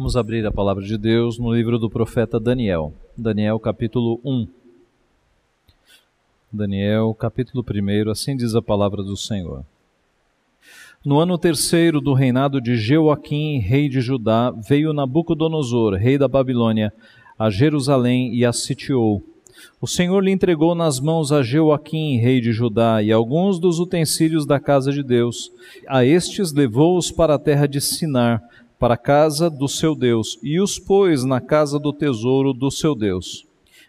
Vamos abrir a palavra de Deus no livro do profeta Daniel. Daniel, capítulo 1. Daniel, capítulo 1, assim diz a palavra do Senhor. No ano terceiro do reinado de Jeoaquim, rei de Judá, veio Nabucodonosor, rei da Babilônia, a Jerusalém e a sitiou. O Senhor lhe entregou nas mãos a Jeoaquim, rei de Judá, e alguns dos utensílios da casa de Deus. A estes levou-os para a terra de Sinar, para a casa do seu Deus, e os pôs na casa do tesouro do seu Deus.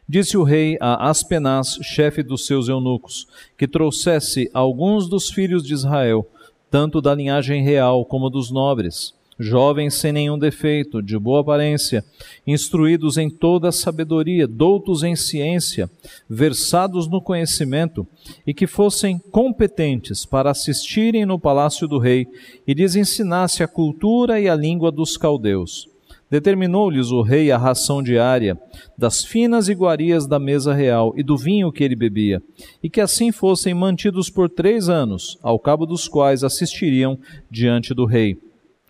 Disse o rei a Aspenaz, chefe dos seus eunucos, que trouxesse alguns dos filhos de Israel, tanto da linhagem real como dos nobres, jovens sem nenhum defeito, de boa aparência, instruídos em toda a sabedoria, doutos em ciência, versados no conhecimento, e que fossem competentes para assistirem no palácio do rei e lhes ensinasse a cultura e a língua dos caldeus. Determinou-lhes o rei a ração diária, das finas iguarias da mesa real e do vinho que ele bebia, e que assim fossem mantidos por três anos, ao cabo dos quais assistiriam diante do rei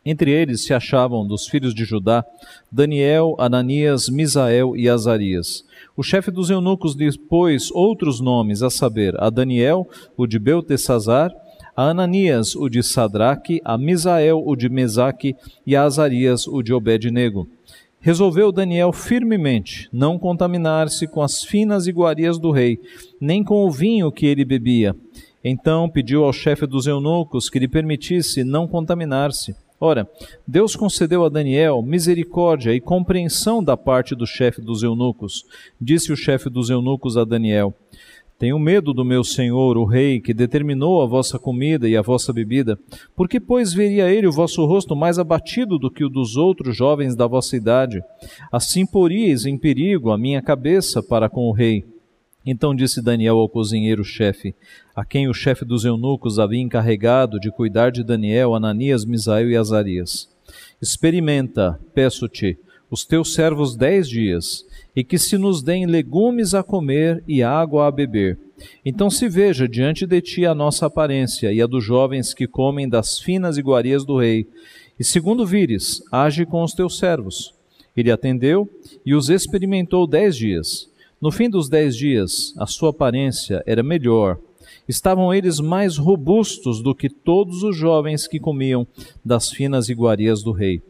entre eles se achavam dos filhos de Judá Daniel, Ananias, Misael e Azarias. O chefe dos eunucos lhe pôs outros nomes, a saber, a Daniel, o de Beltesazar, a Ananias, o de Sadraque, a Misael, o de Mesaque, e a Azarias, o de Obed-nego. Resolveu Daniel firmemente não contaminar-se com as finas iguarias do rei, nem com o vinho que ele bebia. Então pediu ao chefe dos eunucos que lhe permitisse não contaminar-se. Ora, Deus concedeu a Daniel misericórdia e compreensão da parte do chefe dos eunucos. Disse o chefe dos eunucos a Daniel: Tenho medo do meu senhor, o rei, que determinou a vossa comida e a vossa bebida. Por que, pois, veria ele o vosso rosto mais abatido do que o dos outros jovens da vossa idade? Assim poríeis em perigo a minha cabeça para com o rei. Então disse Daniel ao cozinheiro-chefe, a quem o chefe dos eunucos havia encarregado de cuidar de Daniel, Ananias, Misael e Azarias: Experimenta, peço-te, os teus servos dez dias, e que se nos deem legumes a comer e água a beber. Então se veja diante de ti a nossa aparência e a dos jovens que comem das finas iguarias do rei. E segundo vires, age com os teus servos. Ele atendeu e os experimentou dez dias. No fim dos dez dias, a sua aparência era melhor. Estavam eles mais robustos do que todos os jovens que comiam das finas iguarias do rei.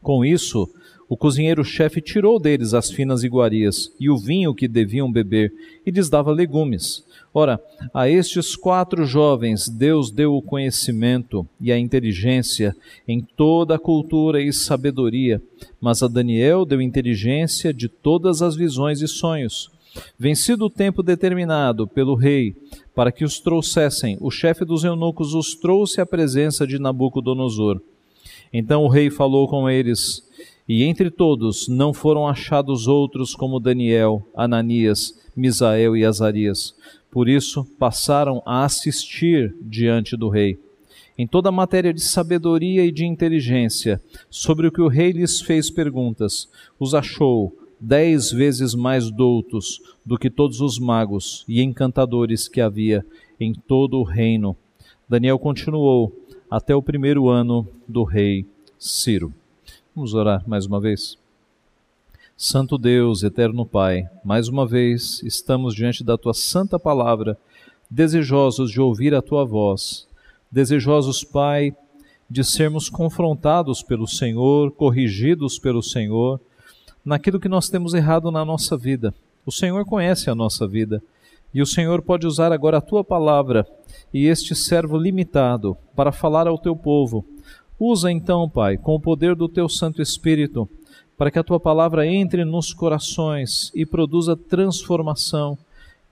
Com isso, o cozinheiro-chefe tirou deles as finas iguarias e o vinho que deviam beber e lhes dava legumes. Ora, a estes quatro jovens Deus deu o conhecimento e a inteligência em toda a cultura e sabedoria, mas a Daniel deu inteligência de todas as visões e sonhos. Vencido o tempo determinado pelo rei para que os trouxessem, o chefe dos eunucos os trouxe à presença de Nabucodonosor. Então o rei falou com eles, e entre todos não foram achados outros como Daniel, Ananias, Misael e Azarias por isso, passaram a assistir diante do rei. Em toda a matéria de sabedoria e de inteligência, sobre o que o rei lhes fez perguntas, os achou dez vezes mais doutos do que todos os magos e encantadores que havia em todo o reino. Daniel continuou até o primeiro ano do rei Ciro. Vamos orar mais uma vez. Santo Deus, eterno Pai, mais uma vez estamos diante da tua santa palavra, desejosos de ouvir a tua voz, desejosos, Pai, de sermos confrontados pelo Senhor, corrigidos pelo Senhor, naquilo que nós temos errado na nossa vida. O Senhor conhece a nossa vida e o Senhor pode usar agora a tua palavra e este servo limitado para falar ao teu povo. Usa então, Pai, com o poder do teu Santo Espírito para que a tua palavra entre nos corações e produza transformação,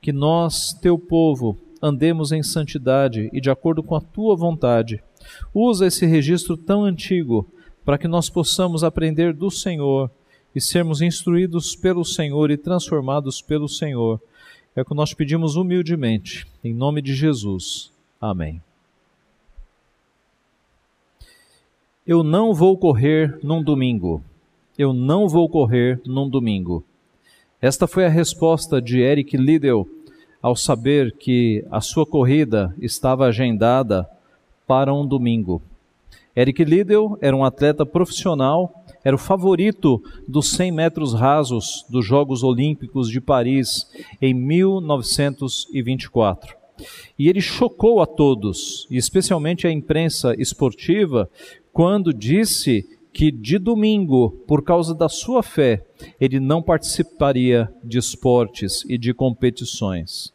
que nós, teu povo, andemos em santidade e de acordo com a tua vontade. Usa esse registro tão antigo para que nós possamos aprender do Senhor e sermos instruídos pelo Senhor e transformados pelo Senhor. É o que nós pedimos humildemente, em nome de Jesus. Amém. Eu não vou correr num domingo eu não vou correr num domingo. Esta foi a resposta de Eric Liddell ao saber que a sua corrida estava agendada para um domingo. Eric Liddell era um atleta profissional, era o favorito dos 100 metros rasos dos Jogos Olímpicos de Paris em 1924. E ele chocou a todos, e especialmente a imprensa esportiva, quando disse que de domingo, por causa da sua fé, ele não participaria de esportes e de competições.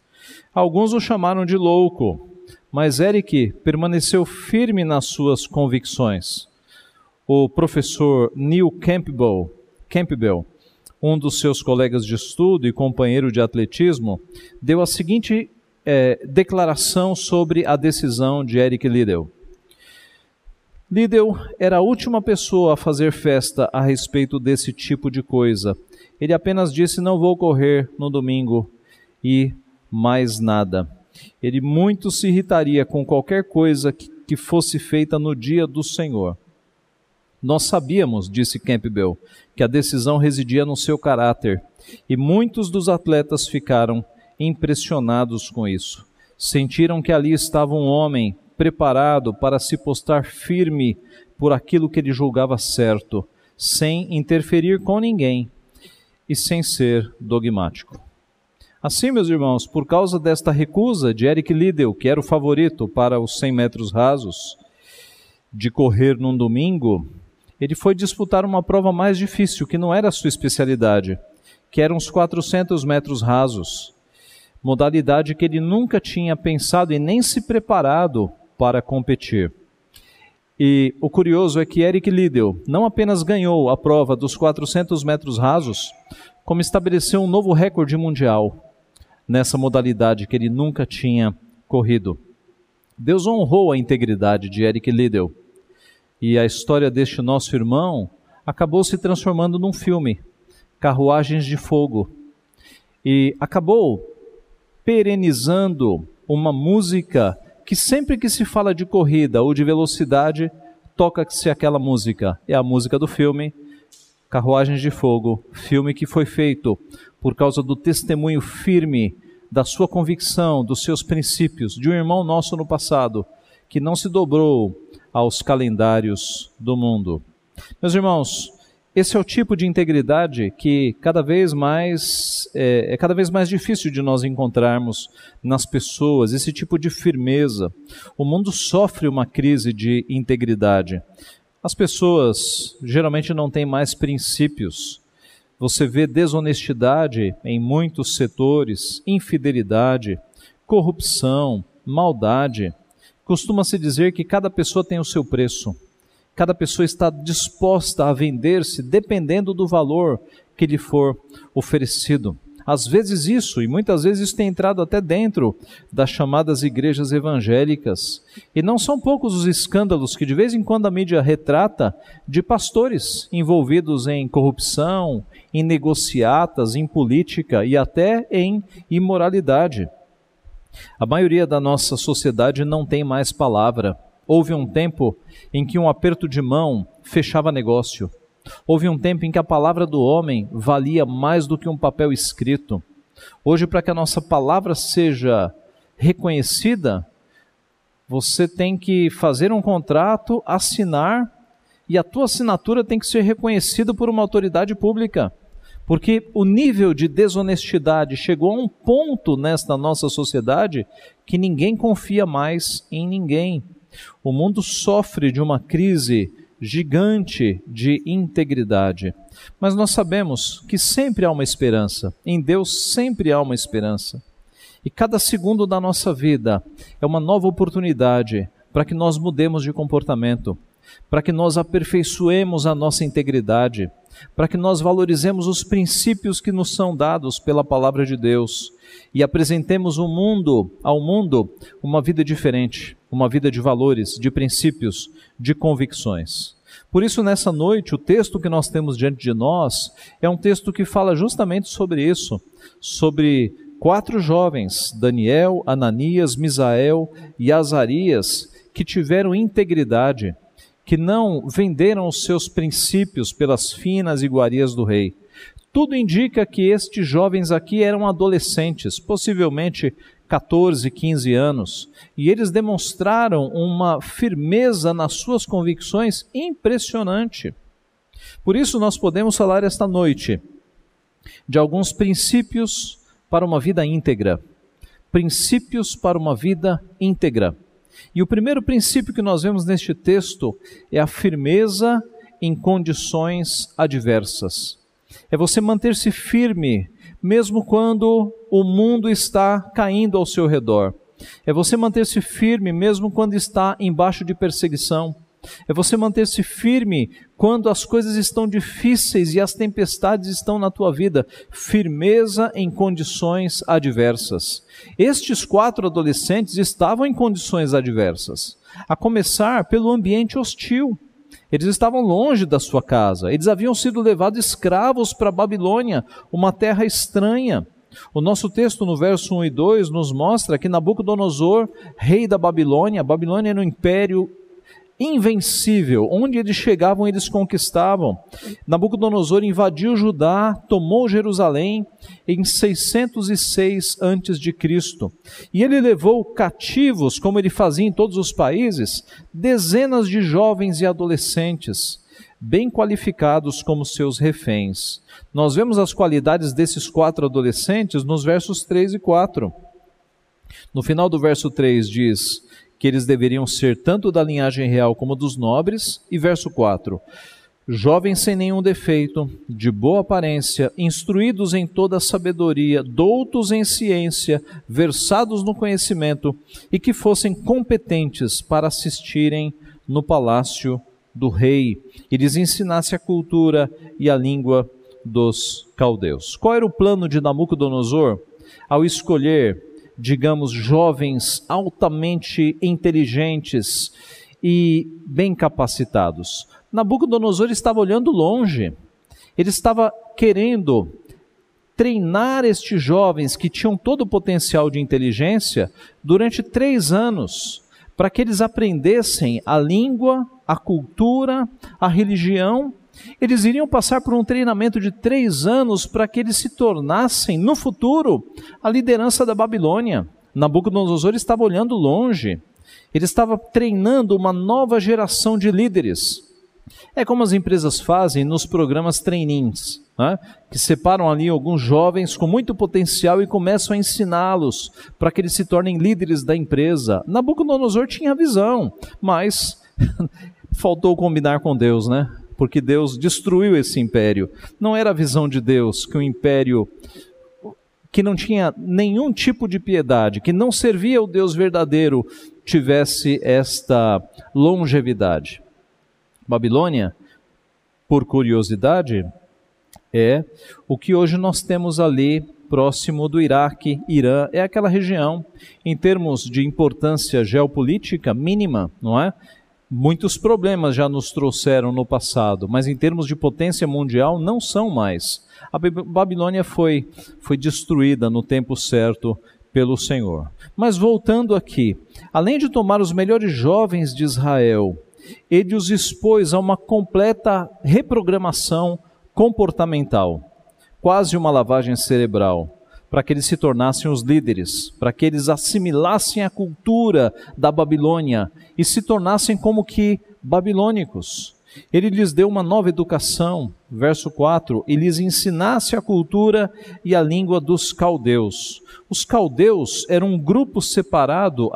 Alguns o chamaram de louco, mas Eric permaneceu firme nas suas convicções. O professor Neil Campbell, Campbell, um dos seus colegas de estudo e companheiro de atletismo, deu a seguinte é, declaração sobre a decisão de Eric Liddell. Liddell era a última pessoa a fazer festa a respeito desse tipo de coisa. Ele apenas disse: Não vou correr no domingo e mais nada. Ele muito se irritaria com qualquer coisa que, que fosse feita no dia do Senhor. Nós sabíamos, disse Campbell, que a decisão residia no seu caráter, e muitos dos atletas ficaram impressionados com isso. Sentiram que ali estava um homem preparado para se postar firme por aquilo que ele julgava certo, sem interferir com ninguém e sem ser dogmático. Assim, meus irmãos, por causa desta recusa de Eric Liddell, que era o favorito para os 100 metros rasos, de correr num domingo, ele foi disputar uma prova mais difícil, que não era a sua especialidade, que eram os 400 metros rasos, modalidade que ele nunca tinha pensado e nem se preparado para competir. E o curioso é que Eric Liddell não apenas ganhou a prova dos 400 metros rasos, como estabeleceu um novo recorde mundial nessa modalidade que ele nunca tinha corrido. Deus honrou a integridade de Eric Liddell. E a história deste nosso irmão acabou se transformando num filme, Carruagens de Fogo. E acabou perenizando uma música que sempre que se fala de corrida ou de velocidade, toca-se aquela música. É a música do filme Carruagens de Fogo, filme que foi feito por causa do testemunho firme da sua convicção, dos seus princípios, de um irmão nosso no passado, que não se dobrou aos calendários do mundo. Meus irmãos, esse é o tipo de integridade que cada vez mais é, é, cada vez mais difícil de nós encontrarmos nas pessoas, esse tipo de firmeza. O mundo sofre uma crise de integridade. As pessoas geralmente não têm mais princípios. Você vê desonestidade em muitos setores, infidelidade, corrupção, maldade. Costuma-se dizer que cada pessoa tem o seu preço. Cada pessoa está disposta a vender-se dependendo do valor que lhe for oferecido. Às vezes isso, e muitas vezes isso tem entrado até dentro das chamadas igrejas evangélicas. E não são poucos os escândalos que de vez em quando a mídia retrata de pastores envolvidos em corrupção, em negociatas, em política e até em imoralidade. A maioria da nossa sociedade não tem mais palavra. Houve um tempo em que um aperto de mão fechava negócio. Houve um tempo em que a palavra do homem valia mais do que um papel escrito. Hoje, para que a nossa palavra seja reconhecida, você tem que fazer um contrato, assinar, e a tua assinatura tem que ser reconhecida por uma autoridade pública. Porque o nível de desonestidade chegou a um ponto nesta nossa sociedade que ninguém confia mais em ninguém. O mundo sofre de uma crise gigante de integridade. Mas nós sabemos que sempre há uma esperança. Em Deus sempre há uma esperança. E cada segundo da nossa vida é uma nova oportunidade para que nós mudemos de comportamento, para que nós aperfeiçoemos a nossa integridade, para que nós valorizemos os princípios que nos são dados pela palavra de Deus e apresentemos o mundo, ao mundo, uma vida diferente, uma vida de valores, de princípios, de convicções. Por isso, nessa noite, o texto que nós temos diante de nós é um texto que fala justamente sobre isso, sobre quatro jovens, Daniel, Ananias, Misael e Azarias, que tiveram integridade, que não venderam os seus princípios pelas finas iguarias do rei. Tudo indica que estes jovens aqui eram adolescentes, possivelmente 14, 15 anos, e eles demonstraram uma firmeza nas suas convicções impressionante. Por isso, nós podemos falar esta noite de alguns princípios para uma vida íntegra. Princípios para uma vida íntegra. E o primeiro princípio que nós vemos neste texto é a firmeza em condições adversas. É você manter-se firme mesmo quando o mundo está caindo ao seu redor. É você manter-se firme mesmo quando está embaixo de perseguição. É você manter-se firme quando as coisas estão difíceis e as tempestades estão na tua vida. Firmeza em condições adversas. Estes quatro adolescentes estavam em condições adversas, a começar pelo ambiente hostil. Eles estavam longe da sua casa, eles haviam sido levados escravos para Babilônia, uma terra estranha. O nosso texto no verso 1 e 2 nos mostra que Nabucodonosor, rei da Babilônia, Babilônia era um império invencível. Onde eles chegavam, eles conquistavam. Nabucodonosor invadiu Judá, tomou Jerusalém em 606 a.C. E ele levou cativos, como ele fazia em todos os países, dezenas de jovens e adolescentes, bem qualificados como seus reféns. Nós vemos as qualidades desses quatro adolescentes nos versos 3 e 4. No final do verso 3 diz: que eles deveriam ser tanto da linhagem real como dos nobres. E verso 4: Jovens sem nenhum defeito, de boa aparência, instruídos em toda a sabedoria, doutos em ciência, versados no conhecimento e que fossem competentes para assistirem no palácio do rei e lhes ensinasse a cultura e a língua dos caldeus. Qual era o plano de Nabucodonosor ao escolher digamos, jovens altamente inteligentes e bem capacitados. Nabucodonosor estava olhando longe, ele estava querendo treinar estes jovens que tinham todo o potencial de inteligência durante três anos, para que eles aprendessem a língua, a cultura, a religião eles iriam passar por um treinamento de três anos para que eles se tornassem, no futuro, a liderança da Babilônia. Nabucodonosor estava olhando longe. Ele estava treinando uma nova geração de líderes. É como as empresas fazem nos programas trainings, né? que separam ali alguns jovens com muito potencial e começam a ensiná-los para que eles se tornem líderes da empresa. Nabucodonosor tinha visão, mas faltou combinar com Deus, né? Porque Deus destruiu esse império. Não era a visão de Deus que o império que não tinha nenhum tipo de piedade, que não servia ao Deus verdadeiro, tivesse esta longevidade. Babilônia, por curiosidade, é o que hoje nós temos ali próximo do Iraque, Irã, é aquela região, em termos de importância geopolítica mínima, não é? Muitos problemas já nos trouxeram no passado, mas em termos de potência mundial não são mais. A Babilônia foi, foi destruída no tempo certo pelo Senhor. Mas voltando aqui, além de tomar os melhores jovens de Israel, ele os expôs a uma completa reprogramação comportamental, quase uma lavagem cerebral para que eles se tornassem os líderes, para que eles assimilassem a cultura da Babilônia e se tornassem como que babilônicos. Ele lhes deu uma nova educação, verso 4, e lhes ensinasse a cultura e a língua dos caldeus. Os caldeus eram um grupo separado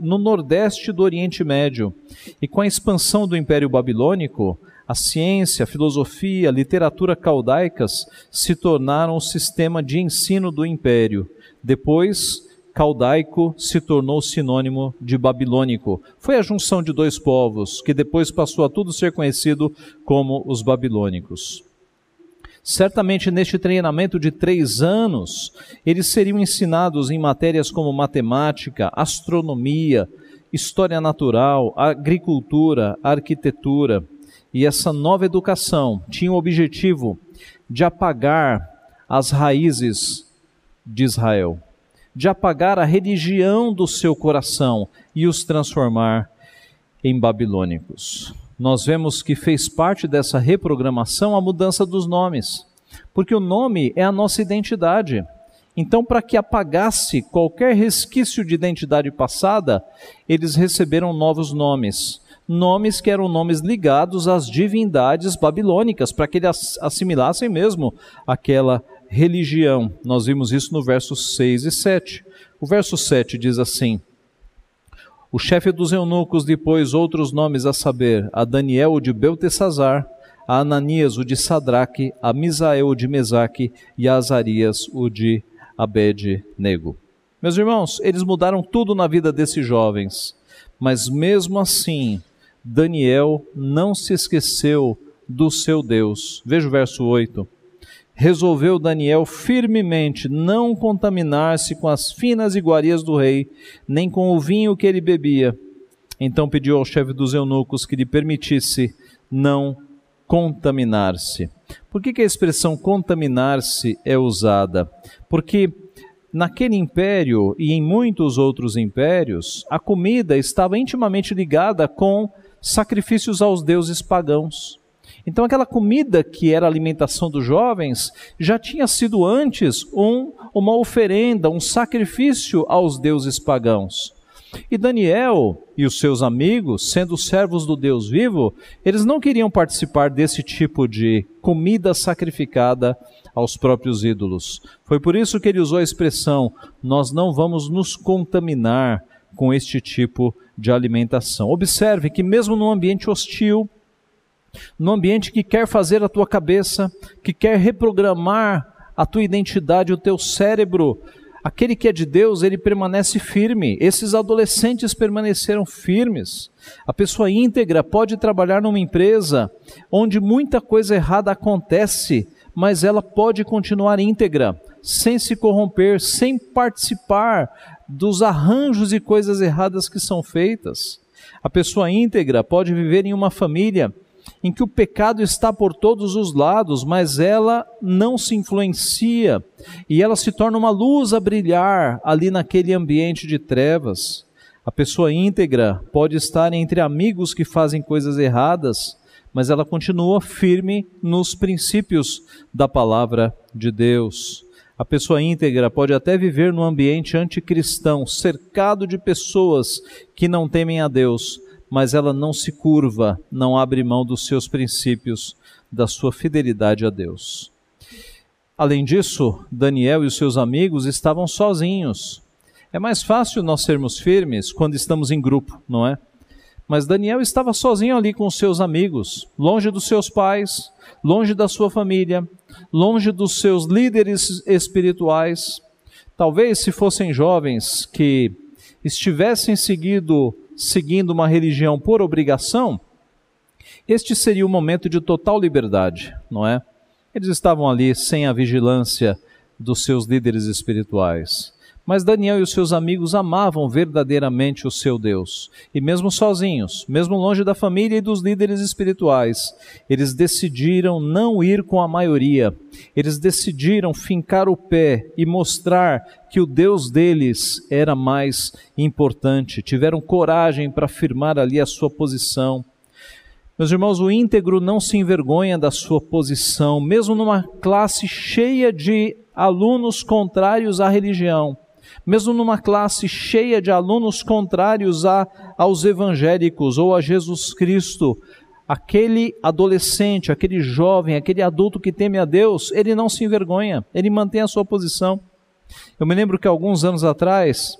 no nordeste do Oriente Médio, e com a expansão do Império Babilônico, a ciência, a filosofia, a literatura caldaicas se tornaram o sistema de ensino do império. Depois, caldaico se tornou sinônimo de babilônico. Foi a junção de dois povos, que depois passou a tudo ser conhecido como os babilônicos. Certamente neste treinamento de três anos, eles seriam ensinados em matérias como matemática, astronomia, história natural, agricultura, arquitetura. E essa nova educação tinha o objetivo de apagar as raízes de Israel, de apagar a religião do seu coração e os transformar em babilônicos. Nós vemos que fez parte dessa reprogramação a mudança dos nomes, porque o nome é a nossa identidade. Então, para que apagasse qualquer resquício de identidade passada, eles receberam novos nomes. Nomes que eram nomes ligados às divindades babilônicas, para que eles assimilassem mesmo aquela religião. Nós vimos isso no versos 6 e 7. O verso 7 diz assim: O chefe dos eunucos depois outros nomes a saber, a Daniel o de Beltesazar, a Ananias o de Sadraque, a Misael o de Mesaque e a Azarias o de Abed-nego. Meus irmãos, eles mudaram tudo na vida desses jovens, mas mesmo assim, Daniel não se esqueceu do seu Deus. Veja o verso 8. Resolveu Daniel firmemente não contaminar-se com as finas iguarias do rei, nem com o vinho que ele bebia. Então pediu ao chefe dos eunucos que lhe permitisse não contaminar-se. Por que, que a expressão contaminar-se é usada? Porque naquele império e em muitos outros impérios, a comida estava intimamente ligada com sacrifícios aos deuses pagãos. Então, aquela comida que era alimentação dos jovens já tinha sido antes um, uma oferenda, um sacrifício aos deuses pagãos. E Daniel e os seus amigos, sendo servos do Deus vivo, eles não queriam participar desse tipo de comida sacrificada aos próprios ídolos. Foi por isso que ele usou a expressão: nós não vamos nos contaminar com este tipo de alimentação. Observe que, mesmo num ambiente hostil, num ambiente que quer fazer a tua cabeça, que quer reprogramar a tua identidade, o teu cérebro, Aquele que é de Deus, ele permanece firme. Esses adolescentes permaneceram firmes. A pessoa íntegra pode trabalhar numa empresa onde muita coisa errada acontece, mas ela pode continuar íntegra, sem se corromper, sem participar dos arranjos e coisas erradas que são feitas. A pessoa íntegra pode viver em uma família em que o pecado está por todos os lados, mas ela não se influencia e ela se torna uma luz a brilhar ali naquele ambiente de trevas. A pessoa íntegra pode estar entre amigos que fazem coisas erradas, mas ela continua firme nos princípios da palavra de Deus. A pessoa íntegra pode até viver num ambiente anticristão, cercado de pessoas que não temem a Deus, mas ela não se curva, não abre mão dos seus princípios, da sua fidelidade a Deus. Além disso, Daniel e os seus amigos estavam sozinhos. É mais fácil nós sermos firmes quando estamos em grupo, não é? Mas Daniel estava sozinho ali com seus amigos, longe dos seus pais, longe da sua família, longe dos seus líderes espirituais. Talvez se fossem jovens que estivessem seguido seguindo uma religião por obrigação, este seria o momento de total liberdade, não é? Eles estavam ali sem a vigilância dos seus líderes espirituais. Mas Daniel e os seus amigos amavam verdadeiramente o seu Deus. E mesmo sozinhos, mesmo longe da família e dos líderes espirituais, eles decidiram não ir com a maioria. Eles decidiram fincar o pé e mostrar que o Deus deles era mais importante. Tiveram coragem para firmar ali a sua posição. Meus irmãos, o íntegro não se envergonha da sua posição, mesmo numa classe cheia de alunos contrários à religião mesmo numa classe cheia de alunos contrários a, aos evangélicos ou a Jesus Cristo, aquele adolescente, aquele jovem, aquele adulto que teme a Deus, ele não se envergonha, ele mantém a sua posição. Eu me lembro que alguns anos atrás,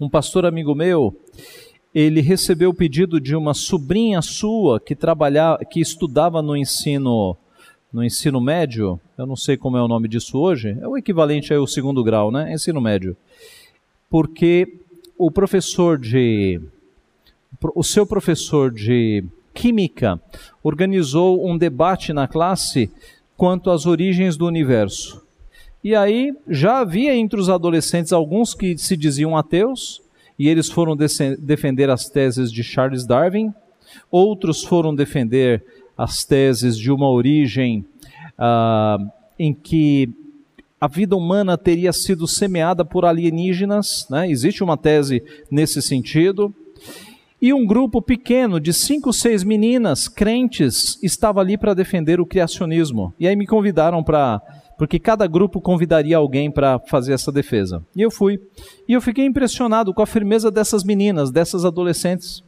um pastor amigo meu, ele recebeu o pedido de uma sobrinha sua que trabalhava, que estudava no ensino no ensino médio, eu não sei como é o nome disso hoje, é o equivalente ao segundo grau, né? Ensino médio. Porque o professor de. O seu professor de Química organizou um debate na classe quanto às origens do universo. E aí já havia entre os adolescentes alguns que se diziam ateus, e eles foram defender as teses de Charles Darwin, outros foram defender as teses de uma origem uh, em que a vida humana teria sido semeada por alienígenas, né? existe uma tese nesse sentido. E um grupo pequeno de cinco, seis meninas crentes estava ali para defender o criacionismo. E aí me convidaram para porque cada grupo convidaria alguém para fazer essa defesa. E eu fui. E eu fiquei impressionado com a firmeza dessas meninas, dessas adolescentes.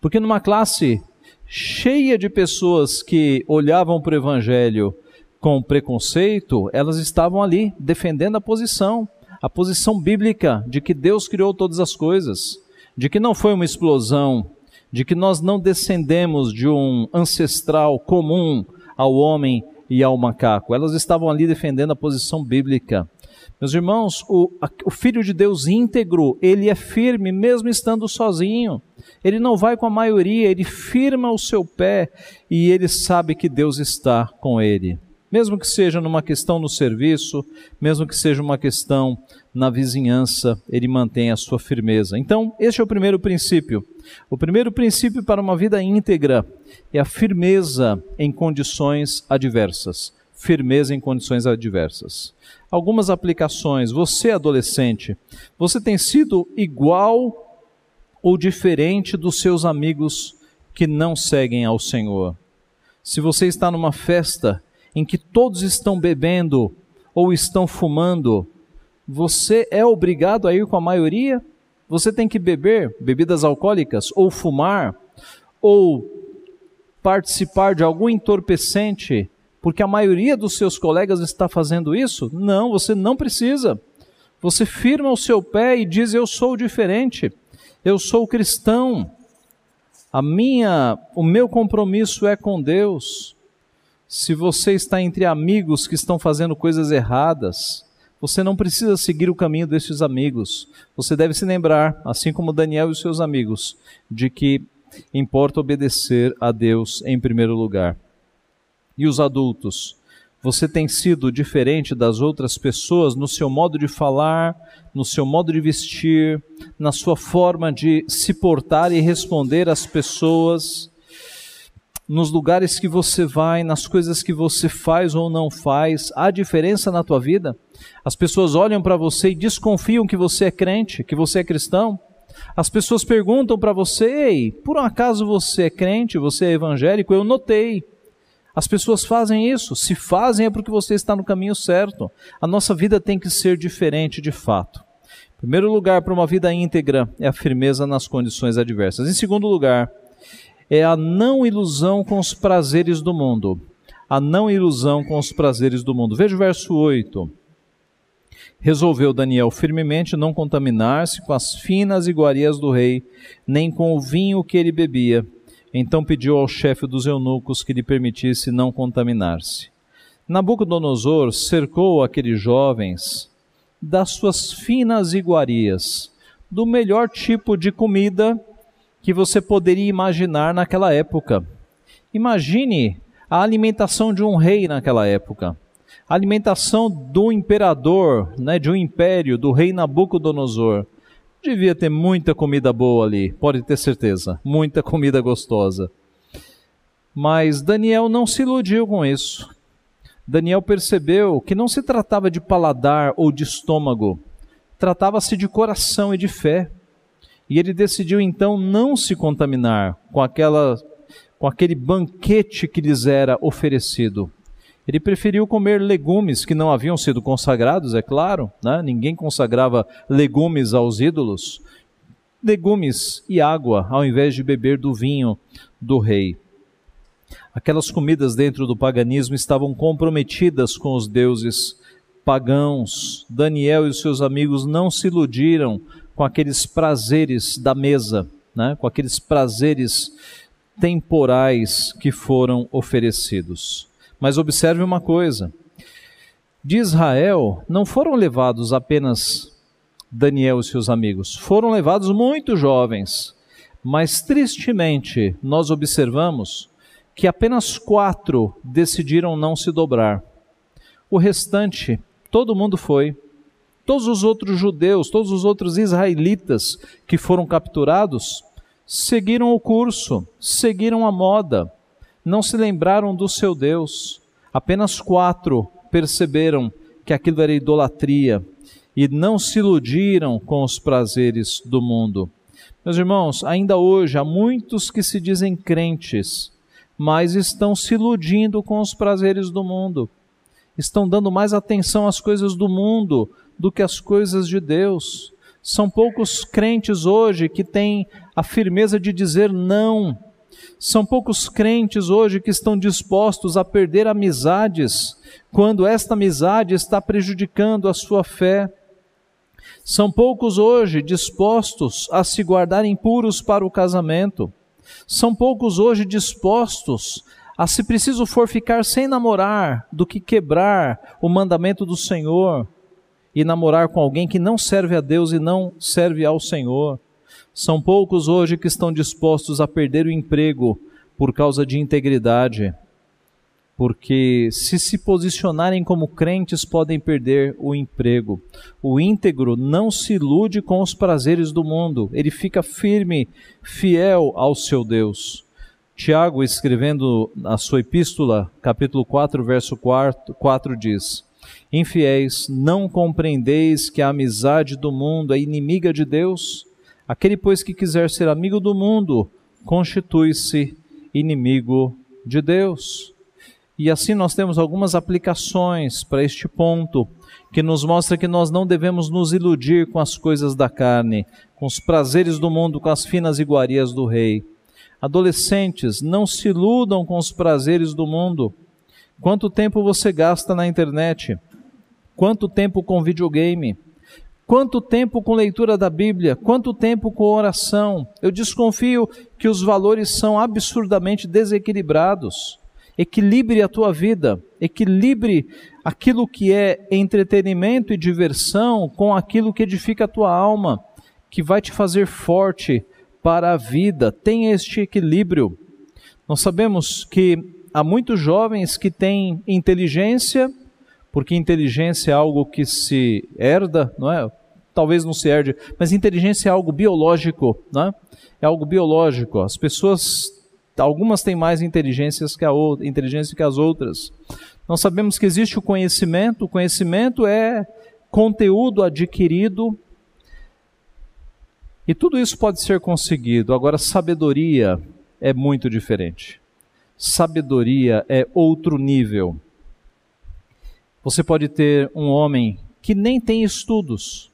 Porque numa classe cheia de pessoas que olhavam para o evangelho com preconceito, elas estavam ali defendendo a posição, a posição bíblica de que Deus criou todas as coisas, de que não foi uma explosão, de que nós não descendemos de um ancestral comum ao homem e ao macaco. Elas estavam ali defendendo a posição bíblica. Meus irmãos, o, o, Filho de Deus íntegro, ele é firme mesmo estando sozinho. Ele não vai com a maioria, ele firma o seu pé e ele sabe que Deus está com ele. Mesmo que seja numa questão no serviço, mesmo que seja uma questão na vizinhança, ele mantém a sua firmeza. Então, este é o primeiro princípio. O primeiro princípio para uma vida íntegra é a firmeza em condições adversas. Firmeza em condições adversas. Algumas aplicações. Você, adolescente, você tem sido igual ou diferente dos seus amigos que não seguem ao Senhor? Se você está numa festa em que todos estão bebendo ou estão fumando, você é obrigado a ir com a maioria? Você tem que beber bebidas alcoólicas ou fumar ou participar de algum entorpecente porque a maioria dos seus colegas está fazendo isso? Não, você não precisa. Você firma o seu pé e diz: Eu sou diferente, eu sou cristão. A minha, o meu compromisso é com Deus. Se você está entre amigos que estão fazendo coisas erradas, você não precisa seguir o caminho desses amigos. Você deve se lembrar, assim como Daniel e seus amigos, de que importa obedecer a Deus em primeiro lugar. E os adultos? Você tem sido diferente das outras pessoas no seu modo de falar, no seu modo de vestir, na sua forma de se portar e responder às pessoas? nos lugares que você vai, nas coisas que você faz ou não faz, há diferença na tua vida? As pessoas olham para você e desconfiam que você é crente, que você é cristão? As pessoas perguntam para você: Ei, por um acaso você é crente, você é evangélico? Eu notei. As pessoas fazem isso. Se fazem é porque você está no caminho certo. A nossa vida tem que ser diferente de fato. Em primeiro lugar, para uma vida íntegra, é a firmeza nas condições adversas. Em segundo lugar, é a não ilusão com os prazeres do mundo. A não ilusão com os prazeres do mundo. Veja o verso 8. Resolveu Daniel firmemente não contaminar-se com as finas iguarias do rei, nem com o vinho que ele bebia. Então pediu ao chefe dos eunucos que lhe permitisse não contaminar-se. Nabucodonosor cercou aqueles jovens das suas finas iguarias, do melhor tipo de comida que você poderia imaginar naquela época. Imagine a alimentação de um rei naquela época. A alimentação do imperador, né, de um império, do rei Nabucodonosor. Devia ter muita comida boa ali, pode ter certeza. Muita comida gostosa. Mas Daniel não se iludiu com isso. Daniel percebeu que não se tratava de paladar ou de estômago, tratava-se de coração e de fé. E ele decidiu então não se contaminar com aquela com aquele banquete que lhes era oferecido. Ele preferiu comer legumes que não haviam sido consagrados, é claro, né? ninguém consagrava legumes aos ídolos. Legumes e água, ao invés de beber do vinho do rei. Aquelas comidas dentro do paganismo estavam comprometidas com os deuses pagãos. Daniel e os seus amigos não se iludiram com aqueles prazeres da mesa, né? com aqueles prazeres temporais que foram oferecidos. Mas observe uma coisa: de Israel não foram levados apenas Daniel e seus amigos, foram levados muito jovens. Mas tristemente nós observamos que apenas quatro decidiram não se dobrar. O restante, todo mundo foi. Todos os outros judeus, todos os outros israelitas que foram capturados, seguiram o curso, seguiram a moda, não se lembraram do seu Deus. Apenas quatro perceberam que aquilo era idolatria e não se iludiram com os prazeres do mundo. Meus irmãos, ainda hoje há muitos que se dizem crentes, mas estão se iludindo com os prazeres do mundo estão dando mais atenção às coisas do mundo do que às coisas de Deus. São poucos crentes hoje que têm a firmeza de dizer não. São poucos crentes hoje que estão dispostos a perder amizades quando esta amizade está prejudicando a sua fé. São poucos hoje dispostos a se guardarem puros para o casamento. São poucos hoje dispostos a, se preciso for, ficar sem namorar do que quebrar o mandamento do Senhor e namorar com alguém que não serve a Deus e não serve ao Senhor. São poucos hoje que estão dispostos a perder o emprego por causa de integridade, porque se se posicionarem como crentes podem perder o emprego. O íntegro não se ilude com os prazeres do mundo, ele fica firme, fiel ao seu Deus. Tiago, escrevendo a sua epístola, capítulo 4, verso 4, 4 diz: Infiéis, não compreendeis que a amizade do mundo é inimiga de Deus? Aquele, pois, que quiser ser amigo do mundo, constitui-se inimigo de Deus. E assim nós temos algumas aplicações para este ponto, que nos mostra que nós não devemos nos iludir com as coisas da carne, com os prazeres do mundo, com as finas iguarias do rei. Adolescentes, não se iludam com os prazeres do mundo. Quanto tempo você gasta na internet? Quanto tempo com videogame? Quanto tempo com leitura da Bíblia? Quanto tempo com oração? Eu desconfio que os valores são absurdamente desequilibrados. Equilibre a tua vida, equilibre aquilo que é entretenimento e diversão com aquilo que edifica a tua alma, que vai te fazer forte para a vida. Tenha este equilíbrio. Nós sabemos que há muitos jovens que têm inteligência porque inteligência é algo que se herda, não é? Talvez não se herde, mas inteligência é algo biológico, né? É algo biológico. As pessoas, algumas têm mais inteligências que a outra, inteligência que as outras. Nós sabemos que existe o conhecimento. O conhecimento é conteúdo adquirido e tudo isso pode ser conseguido. Agora, sabedoria é muito diferente. Sabedoria é outro nível. Você pode ter um homem que nem tem estudos,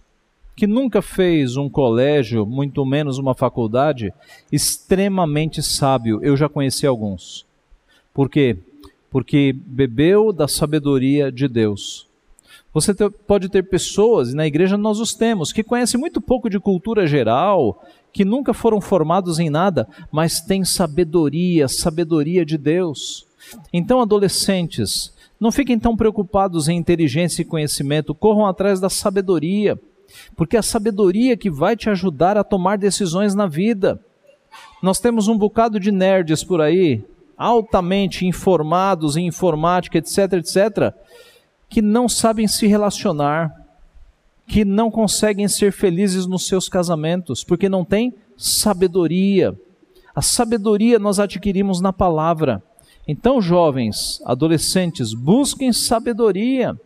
que nunca fez um colégio, muito menos uma faculdade, extremamente sábio. Eu já conheci alguns. Por quê? Porque bebeu da sabedoria de Deus. Você pode ter pessoas, e na igreja nós os temos, que conhecem muito pouco de cultura geral, que nunca foram formados em nada, mas têm sabedoria, sabedoria de Deus. Então, adolescentes, não fiquem tão preocupados em inteligência e conhecimento, corram atrás da sabedoria, porque é a sabedoria que vai te ajudar a tomar decisões na vida. Nós temos um bocado de nerds por aí, altamente informados em informática, etc, etc, que não sabem se relacionar, que não conseguem ser felizes nos seus casamentos, porque não têm sabedoria. A sabedoria nós adquirimos na palavra. Então, jovens, adolescentes, busquem sabedoria.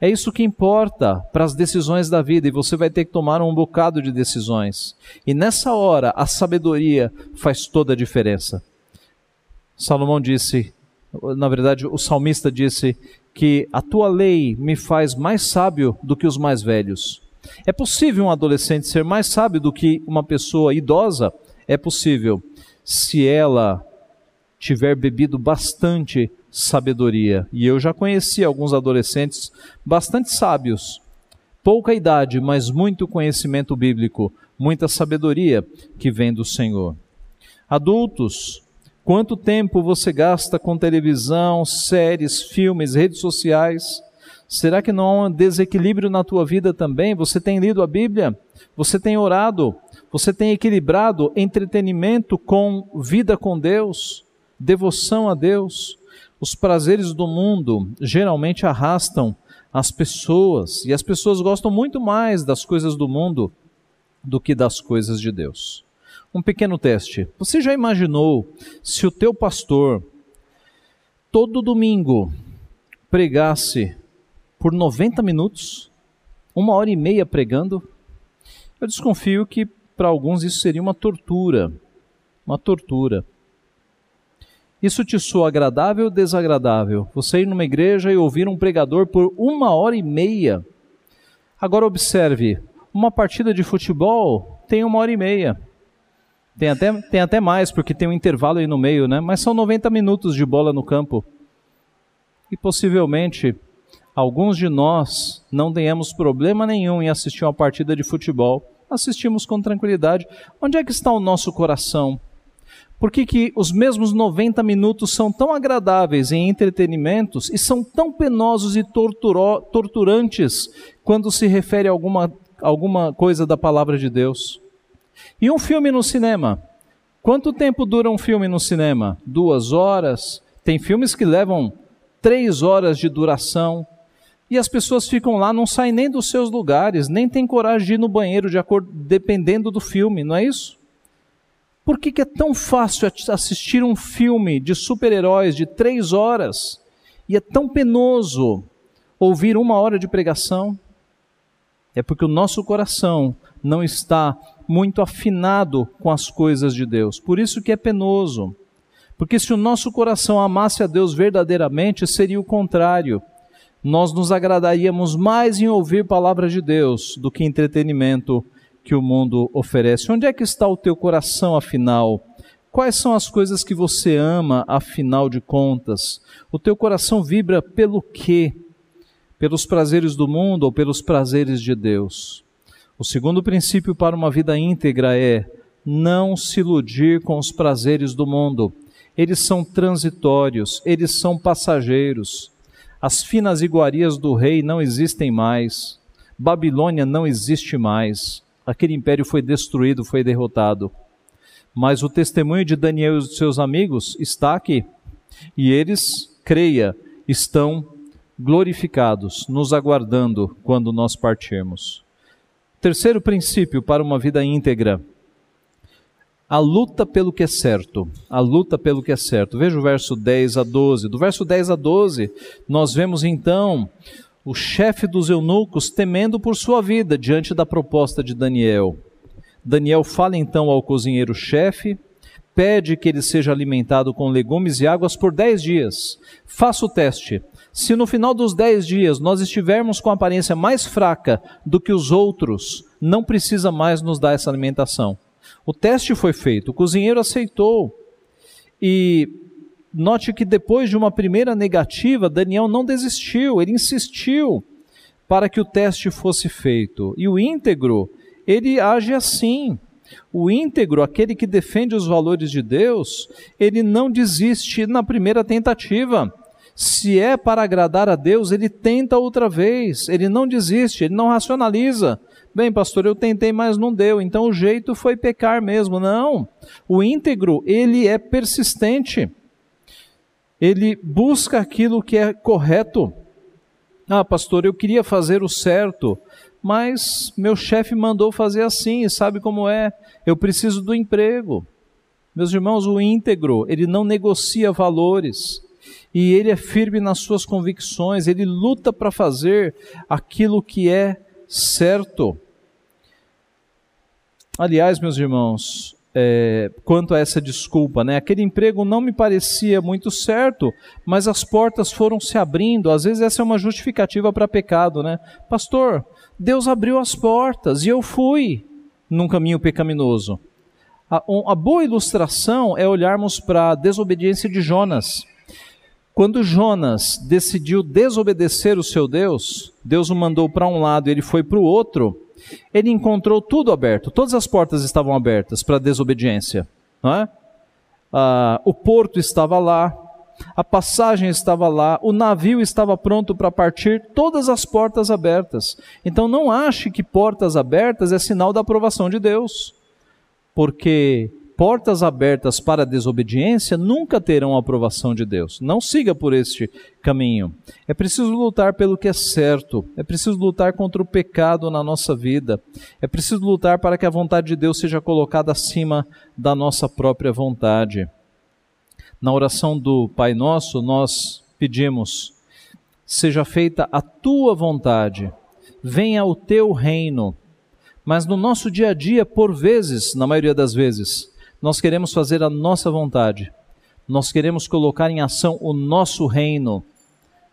É isso que importa para as decisões da vida e você vai ter que tomar um bocado de decisões. E nessa hora, a sabedoria faz toda a diferença. Salomão disse, na verdade, o salmista disse que a tua lei me faz mais sábio do que os mais velhos. É possível um adolescente ser mais sábio do que uma pessoa idosa? É possível, se ela tiver bebido bastante sabedoria. E eu já conheci alguns adolescentes bastante sábios, pouca idade, mas muito conhecimento bíblico, muita sabedoria que vem do Senhor. Adultos, quanto tempo você gasta com televisão, séries, filmes, redes sociais? Será que não há um desequilíbrio na tua vida também? Você tem lido a Bíblia? Você tem orado? Você tem equilibrado entretenimento com vida com Deus? devoção a Deus. Os prazeres do mundo geralmente arrastam as pessoas, e as pessoas gostam muito mais das coisas do mundo do que das coisas de Deus. Um pequeno teste. Você já imaginou se o teu pastor todo domingo pregasse por 90 minutos, uma hora e meia pregando? Eu desconfio que para alguns isso seria uma tortura. Uma tortura. Isso te soa agradável ou desagradável? Você ir numa igreja e ouvir um pregador por uma hora e meia. Agora observe, uma partida de futebol tem uma hora e meia. Tem até, tem até mais, porque tem um intervalo aí no meio, né? Mas são 90 minutos de bola no campo. E possivelmente alguns de nós não tenhamos problema nenhum em assistir uma partida de futebol. Assistimos com tranquilidade. Onde é que está o nosso coração? Por que, que os mesmos 90 minutos são tão agradáveis em entretenimentos e são tão penosos e torturo, torturantes quando se refere a alguma, alguma coisa da palavra de Deus? E um filme no cinema? Quanto tempo dura um filme no cinema? Duas horas? Tem filmes que levam três horas de duração. E as pessoas ficam lá, não saem nem dos seus lugares, nem têm coragem de ir no banheiro, de acordo, dependendo do filme, não é isso? Por que, que é tão fácil assistir um filme de super-heróis de três horas e é tão penoso ouvir uma hora de pregação? É porque o nosso coração não está muito afinado com as coisas de Deus. Por isso que é penoso. Porque se o nosso coração amasse a Deus verdadeiramente, seria o contrário. Nós nos agradaríamos mais em ouvir palavras de Deus do que entretenimento que o mundo oferece. Onde é que está o teu coração, afinal? Quais são as coisas que você ama, afinal de contas? O teu coração vibra pelo quê? Pelos prazeres do mundo ou pelos prazeres de Deus? O segundo princípio para uma vida íntegra é não se iludir com os prazeres do mundo. Eles são transitórios, eles são passageiros. As finas iguarias do rei não existem mais. Babilônia não existe mais aquele império foi destruído, foi derrotado. Mas o testemunho de Daniel e os seus amigos está aqui. E eles, creia, estão glorificados, nos aguardando quando nós partirmos. Terceiro princípio para uma vida íntegra: a luta pelo que é certo. A luta pelo que é certo. Veja o verso 10 a 12. Do verso 10 a 12, nós vemos então o chefe dos eunucos temendo por sua vida diante da proposta de Daniel. Daniel fala então ao cozinheiro-chefe, pede que ele seja alimentado com legumes e águas por dez dias. Faça o teste. Se no final dos dez dias nós estivermos com aparência mais fraca do que os outros, não precisa mais nos dar essa alimentação. O teste foi feito, o cozinheiro aceitou. E Note que depois de uma primeira negativa, Daniel não desistiu, ele insistiu para que o teste fosse feito. E o íntegro, ele age assim. O íntegro, aquele que defende os valores de Deus, ele não desiste na primeira tentativa. Se é para agradar a Deus, ele tenta outra vez, ele não desiste, ele não racionaliza. Bem, pastor, eu tentei, mas não deu, então o jeito foi pecar mesmo. Não. O íntegro, ele é persistente ele busca aquilo que é correto. Ah, pastor, eu queria fazer o certo, mas meu chefe mandou fazer assim, e sabe como é? Eu preciso do emprego. Meus irmãos, o íntegro, ele não negocia valores, e ele é firme nas suas convicções, ele luta para fazer aquilo que é certo. Aliás, meus irmãos, é, quanto a essa desculpa, né? Aquele emprego não me parecia muito certo, mas as portas foram se abrindo. Às vezes essa é uma justificativa para pecado, né? Pastor, Deus abriu as portas e eu fui num caminho pecaminoso. A, a boa ilustração é olharmos para a desobediência de Jonas. Quando Jonas decidiu desobedecer o seu Deus, Deus o mandou para um lado e ele foi para o outro ele encontrou tudo aberto, todas as portas estavam abertas para desobediência. Não é? ah, o porto estava lá, a passagem estava lá, o navio estava pronto para partir, todas as portas abertas. Então não ache que portas abertas é sinal da aprovação de Deus, porque portas abertas para a desobediência nunca terão a aprovação de Deus. Não siga por este caminho. É preciso lutar pelo que é certo, é preciso lutar contra o pecado na nossa vida, é preciso lutar para que a vontade de Deus seja colocada acima da nossa própria vontade. Na oração do Pai Nosso, nós pedimos: seja feita a tua vontade, venha o teu reino. Mas no nosso dia a dia, por vezes, na maioria das vezes, nós queremos fazer a nossa vontade. nós queremos colocar em ação o nosso reino.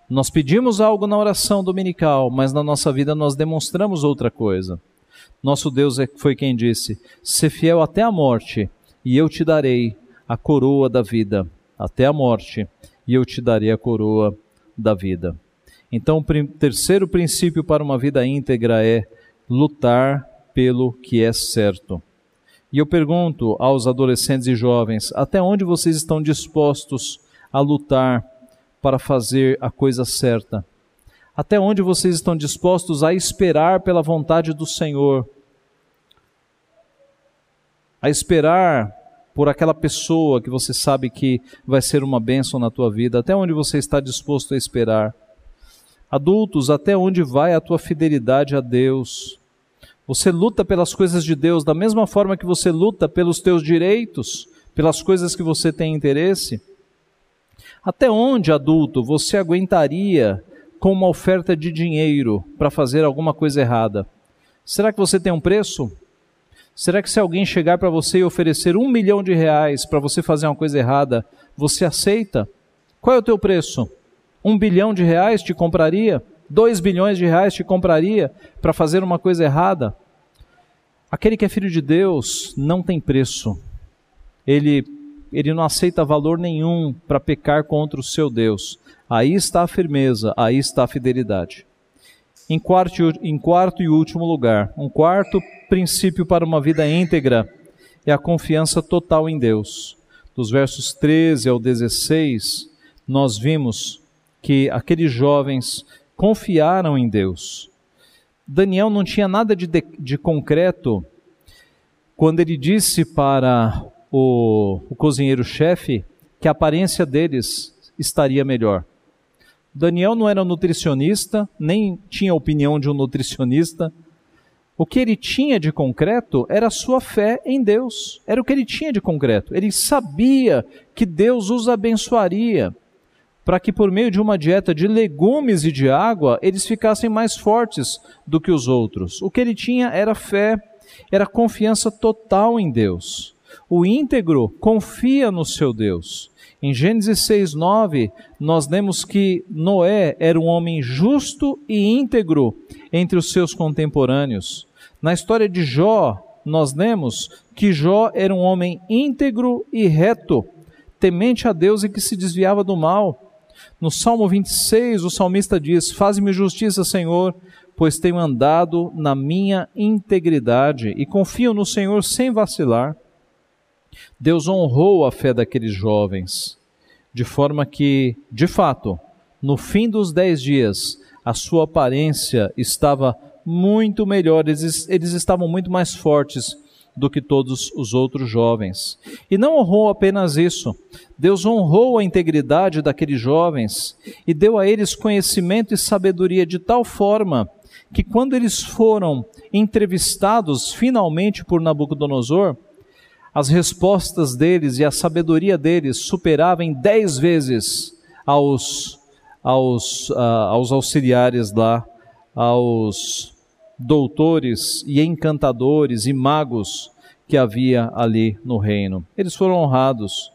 Nós pedimos algo na oração dominical, mas na nossa vida nós demonstramos outra coisa. Nosso Deus é, foi quem disse: "Se fiel até a morte, e eu te darei a coroa da vida, até a morte, e eu te darei a coroa da vida." Então, o terceiro princípio para uma vida íntegra é lutar pelo que é certo. E eu pergunto aos adolescentes e jovens: até onde vocês estão dispostos a lutar para fazer a coisa certa? Até onde vocês estão dispostos a esperar pela vontade do Senhor? A esperar por aquela pessoa que você sabe que vai ser uma bênção na tua vida? Até onde você está disposto a esperar? Adultos, até onde vai a tua fidelidade a Deus? Você luta pelas coisas de Deus da mesma forma que você luta pelos teus direitos, pelas coisas que você tem interesse? Até onde, adulto, você aguentaria com uma oferta de dinheiro para fazer alguma coisa errada? Será que você tem um preço? Será que se alguém chegar para você e oferecer um milhão de reais para você fazer uma coisa errada, você aceita? Qual é o teu preço? Um bilhão de reais te compraria? 2 bilhões de reais te compraria para fazer uma coisa errada? Aquele que é filho de Deus não tem preço. Ele, ele não aceita valor nenhum para pecar contra o seu Deus. Aí está a firmeza, aí está a fidelidade. Em quarto, em quarto e último lugar, um quarto princípio para uma vida íntegra é a confiança total em Deus. Dos versos 13 ao 16, nós vimos que aqueles jovens confiaram em Deus. Daniel não tinha nada de, de, de concreto quando ele disse para o, o cozinheiro-chefe que a aparência deles estaria melhor. Daniel não era nutricionista, nem tinha a opinião de um nutricionista. O que ele tinha de concreto era a sua fé em Deus. Era o que ele tinha de concreto. Ele sabia que Deus os abençoaria para que por meio de uma dieta de legumes e de água eles ficassem mais fortes do que os outros. O que ele tinha era fé, era confiança total em Deus. O íntegro confia no seu Deus. Em Gênesis 6:9, nós lemos que Noé era um homem justo e íntegro entre os seus contemporâneos. Na história de Jó, nós lemos que Jó era um homem íntegro e reto, temente a Deus e que se desviava do mal. No Salmo 26, o salmista diz: Faz-me justiça, Senhor, pois tenho andado na minha integridade e confio no Senhor sem vacilar. Deus honrou a fé daqueles jovens, de forma que, de fato, no fim dos dez dias, a sua aparência estava muito melhor, eles, eles estavam muito mais fortes do que todos os outros jovens. E não honrou apenas isso, Deus honrou a integridade daqueles jovens e deu a eles conhecimento e sabedoria de tal forma que, quando eles foram entrevistados finalmente por Nabucodonosor, as respostas deles e a sabedoria deles superavam em dez vezes aos, aos, uh, aos auxiliares lá, aos doutores e encantadores e magos que havia ali no reino. Eles foram honrados.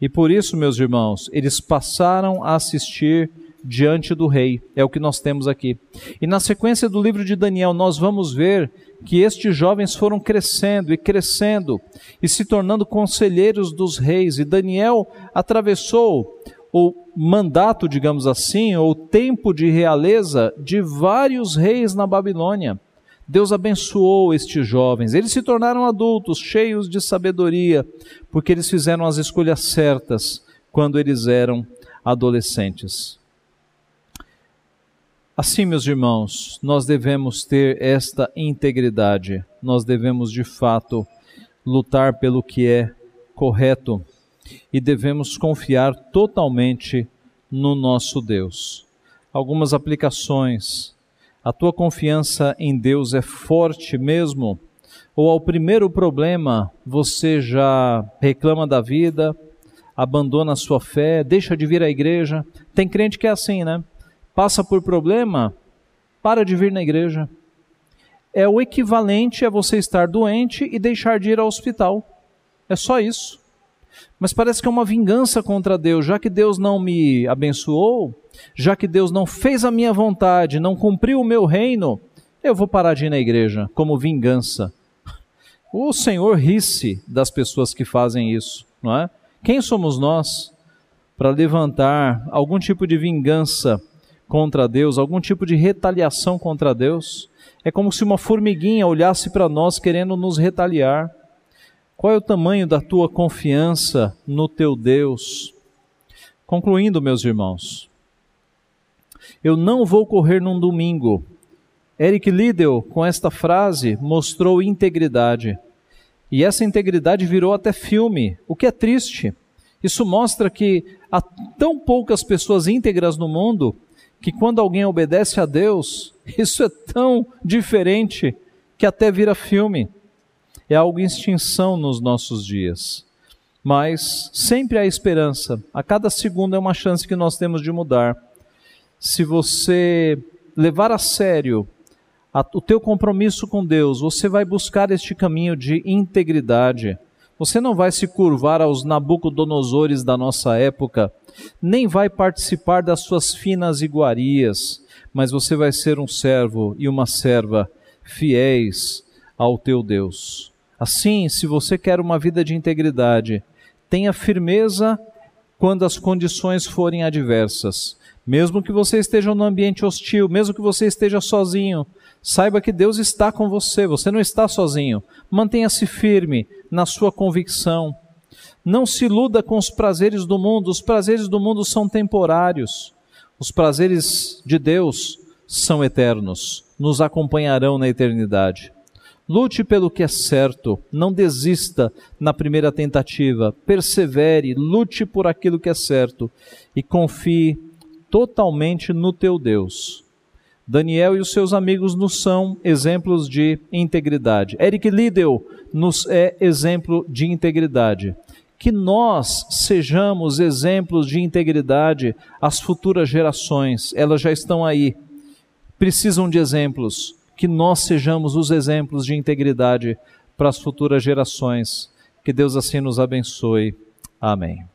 E por isso, meus irmãos, eles passaram a assistir diante do rei. É o que nós temos aqui. E na sequência do livro de Daniel, nós vamos ver que estes jovens foram crescendo e crescendo e se tornando conselheiros dos reis. E Daniel atravessou o mandato, digamos assim, ou tempo de realeza de vários reis na Babilônia. Deus abençoou estes jovens. Eles se tornaram adultos, cheios de sabedoria, porque eles fizeram as escolhas certas quando eles eram adolescentes. Assim, meus irmãos, nós devemos ter esta integridade, nós devemos de fato lutar pelo que é correto e devemos confiar totalmente no nosso Deus. Algumas aplicações. A tua confiança em Deus é forte mesmo? Ou ao primeiro problema você já reclama da vida, abandona a sua fé, deixa de vir à igreja? Tem crente que é assim, né? Passa por problema, para de vir na igreja. É o equivalente a você estar doente e deixar de ir ao hospital. É só isso. Mas parece que é uma vingança contra Deus, já que Deus não me abençoou, já que Deus não fez a minha vontade, não cumpriu o meu reino, eu vou parar de ir na igreja como vingança. O Senhor ri-se das pessoas que fazem isso, não é? Quem somos nós para levantar algum tipo de vingança contra Deus, algum tipo de retaliação contra Deus? É como se uma formiguinha olhasse para nós querendo nos retaliar. Qual é o tamanho da tua confiança no teu Deus? Concluindo, meus irmãos, eu não vou correr num domingo. Eric Liddell, com esta frase, mostrou integridade. E essa integridade virou até filme, o que é triste. Isso mostra que há tão poucas pessoas íntegras no mundo que quando alguém obedece a Deus, isso é tão diferente que até vira filme. É algo em extinção nos nossos dias. Mas sempre há esperança. A cada segundo é uma chance que nós temos de mudar. Se você levar a sério o teu compromisso com Deus, você vai buscar este caminho de integridade. Você não vai se curvar aos Nabucodonosores da nossa época, nem vai participar das suas finas iguarias, mas você vai ser um servo e uma serva fiéis ao teu Deus. Assim, se você quer uma vida de integridade, tenha firmeza quando as condições forem adversas. Mesmo que você esteja num ambiente hostil, mesmo que você esteja sozinho, Saiba que Deus está com você, você não está sozinho. Mantenha-se firme na sua convicção. Não se iluda com os prazeres do mundo, os prazeres do mundo são temporários. Os prazeres de Deus são eternos, nos acompanharão na eternidade. Lute pelo que é certo, não desista na primeira tentativa, persevere, lute por aquilo que é certo e confie totalmente no teu Deus Daniel e os seus amigos nos são exemplos de integridade. Eric Liddell nos é exemplo de integridade. Que nós sejamos exemplos de integridade às futuras gerações, elas já estão aí, precisam de exemplos que nós sejamos os exemplos de integridade para as futuras gerações. Que Deus assim nos abençoe. Amém.